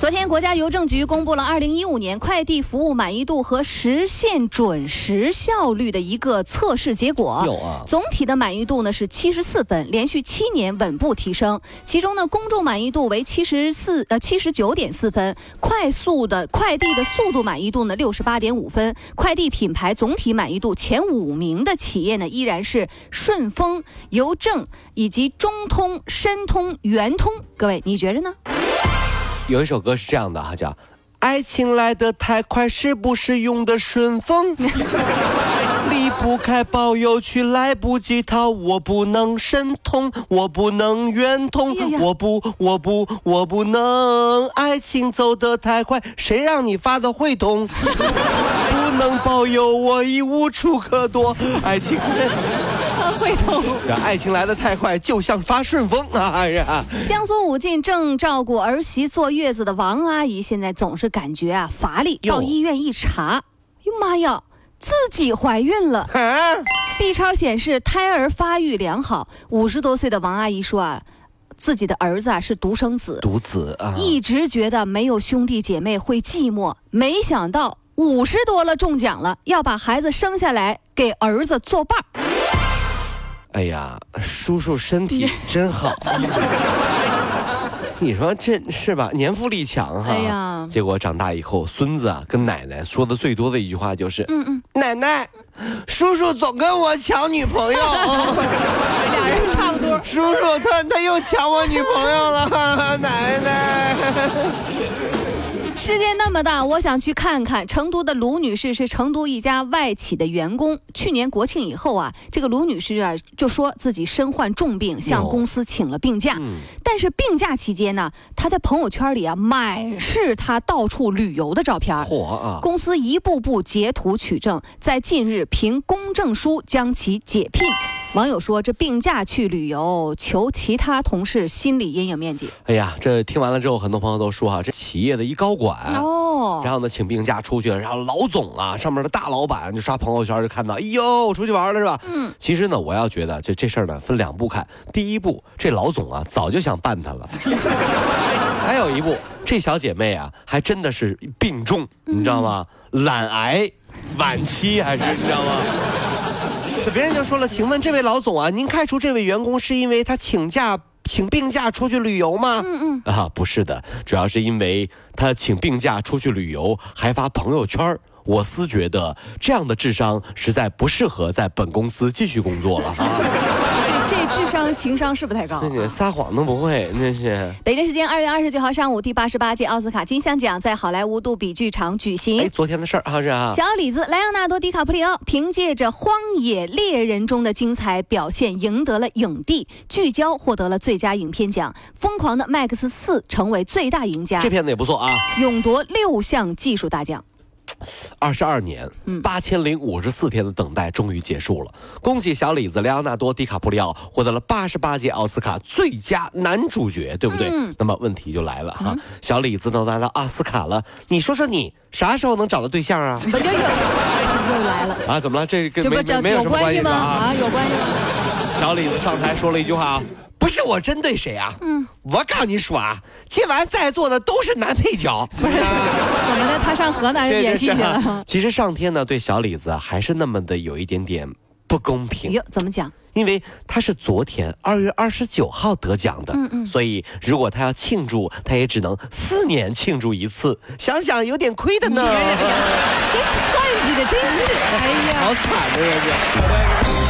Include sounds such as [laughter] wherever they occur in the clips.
昨天，国家邮政局公布了二零一五年快递服务满意度和实现准时效率的一个测试结果。有啊，总体的满意度呢是七十四分，连续七年稳步提升。其中呢，公众满意度为七十四呃七十九点四分，快速的快递的速度满意度呢六十八点五分。快递品牌总体满意度前五名的企业呢依然是顺丰、邮政以及中通、申通、圆通。各位，你觉着呢？有一首歌是这样的哈，叫《爱情来得太快》，是不是用的顺丰？[laughs] 离不开包邮区，来不及逃，我不能申通，我不能圆通，我不，我不，我不能。爱情走得太快，谁让你发的汇通？[laughs] 不能包邮，我已无处可躲。爱情。[laughs] 会痛。这爱情来得太快，就像发顺丰啊！呀，江苏武进正照顾儿媳坐月子的王阿姨，现在总是感觉啊乏力。到医院一查，哟妈呀，自己怀孕了。[laughs] B 超显示胎儿发育良好。五十多岁的王阿姨说啊，自己的儿子啊是独生子，独子啊，一直觉得没有兄弟姐妹会寂寞，没想到五十多了中奖了，要把孩子生下来给儿子作伴儿。哎呀，叔叔身体 [laughs] 真好，[laughs] 你说这是吧？年富力强哈。哎呀，结果长大以后，孙子啊跟奶奶说的最多的一句话就是：嗯嗯，奶奶，叔叔总跟我抢女朋友。[laughs] 俩人差不多。叔叔他他又抢我女朋友了，奶奶。世界那么大，我想去看看。成都的卢女士是成都一家外企的员工。去年国庆以后啊，这个卢女士啊就说自己身患重病，向公司请了病假。但是病假期间呢，她在朋友圈里啊满是她到处旅游的照片。火啊！公司一步步截图取证，在近日凭公证书将其解聘。网友说：“这病假去旅游，求其他同事心理阴影面积。”哎呀，这听完了之后，很多朋友都说哈，这企业的一高管哦，然后呢，请病假出去了，然后老总啊，上面的大老板就刷朋友圈就看到，哎呦，出去玩了是吧？嗯，其实呢，我要觉得这这事儿呢，分两步看。第一步，这老总啊，早就想办他了；[laughs] 还有一步，这小姐妹啊，还真的是病重，你知道吗？懒癌晚期还是你知道吗？[laughs] 别人就说了，请问这位老总啊，[laughs] 您开除这位员工是因为他请假请病假出去旅游吗？嗯嗯啊，不是的，主要是因为他请病假出去旅游，还发朋友圈我司觉得这样的智商实在不适合在本公司继续工作了。[laughs] 这智商情商是不太高，这撒谎都不会，那是。北京时间二月二十九号上午，第八十八届奥斯卡金像奖在好莱坞杜比剧场举行。哎，昨天的事儿哈是啊。小李子莱昂纳多·迪卡普里奥凭借着《荒野猎人》中的精彩表现赢得了影帝，聚焦获得了最佳影片奖，《疯狂的麦克斯四》成为最大赢家。这片子也不错啊，勇夺六项技术大奖。二十二年，八千零五十四天的等待终于结束了。恭喜小李子莱昂纳多·迪卡普里奥获得了八十八届奥斯卡最佳男主角，对不对？那么问题就来了哈，小李子都拿到奥斯卡了，你说说你啥时候能找到对象啊？又又来了啊？怎么了？这跟没没有什么关系吗？啊，有关系吗？小李子上台说了一句话啊。不是我针对谁啊？嗯，我告诉你说啊，今晚在座的都是男配角。不是，[laughs] 怎么的？他上河南演戏去了？其实上天呢，对小李子还是那么的有一点点不公平。哟，怎么讲？因为他是昨天二月二十九号得奖的，嗯嗯，所以如果他要庆祝，他也只能四年庆祝一次。想想有点亏的呢。真是算计的真是，哎呀，好惨的人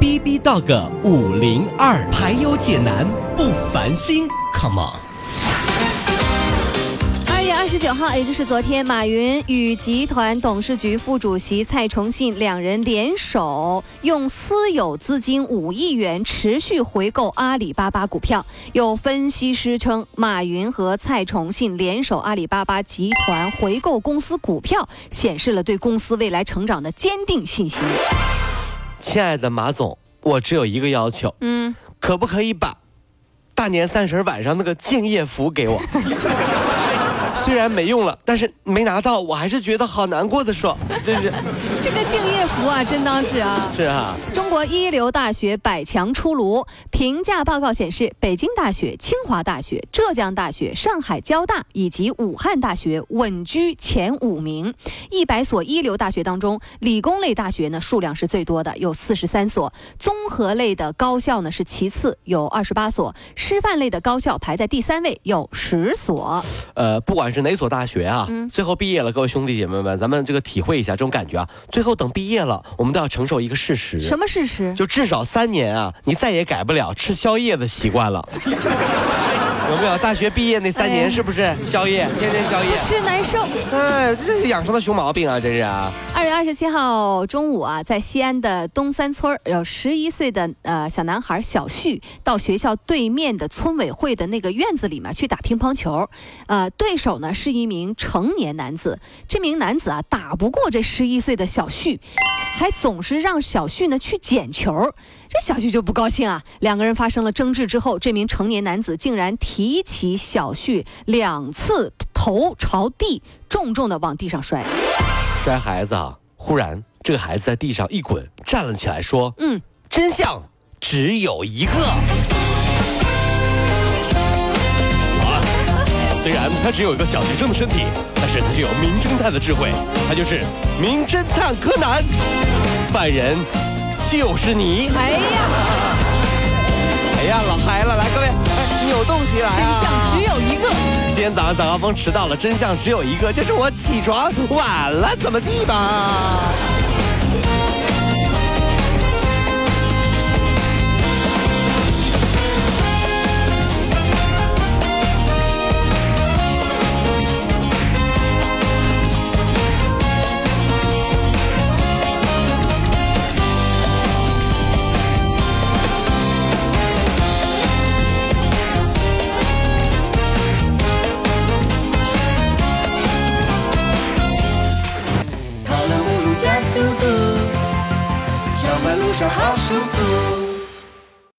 B B Dog 五零二，排忧解难不烦心，Come on。二月二十九号，也就是昨天，马云与集团董事局副主席蔡崇信两人联手，用私有资金五亿元持续回购阿里巴巴股票。有分析师称，马云和蔡崇信联手阿里巴巴集团回购公司股票，显示了对公司未来成长的坚定信心。亲爱的马总，我只有一个要求，嗯，可不可以把大年三十晚上那个敬业福给我？虽然没用了，但是没拿到，我还是觉得好难过的说，[laughs] 真是。这个敬业福啊，真当是啊。是啊。中国一流大学百强出炉，评价报告显示，北京大学、清华大学、浙江大学、上海交大以及武汉大学稳居前五名。一百所一流大学当中，理工类大学呢数量是最多的，有四十三所；综合类的高校呢是其次，有二十八所；师范类的高校排在第三位，有十所。呃，不管。是哪所大学啊？最后毕业了，各位兄弟姐妹们，咱们这个体会一下这种感觉啊。最后等毕业了，我们都要承受一个事实。什么事实？就至少三年啊，你再也改不了吃宵夜的习惯了。[laughs] 有没有大学毕业那三年是不是宵夜，天天宵夜，不吃难受。哎，这是养成的熊毛病啊，真是啊。二月二十七号中午啊，在西安的东三村有十一岁的呃小男孩小旭到学校对面的村委会的那个院子里面去打乒乓球，呃，对手呢是一名成年男子。这名男子啊打不过这十一岁的小旭，还总是让小旭呢去捡球。这小旭就不高兴啊，两个人发生了争执之后，这名成年男子竟然提起小旭两次头朝地，重重的往地上摔，摔孩子啊！忽然，这个孩子在地上一滚，站了起来，说：“嗯，真相只有一个。虽然他只有一个小学生的身体，但是他就有名侦探的智慧，他就是名侦探柯南，犯人。”就是你！哎呀，哎呀，老嗨了，来各位，扭动起来！真相只有一个。今天早上早高峰迟到了，真相只有一个，就是我起床晚了，怎么地吧？好舒服。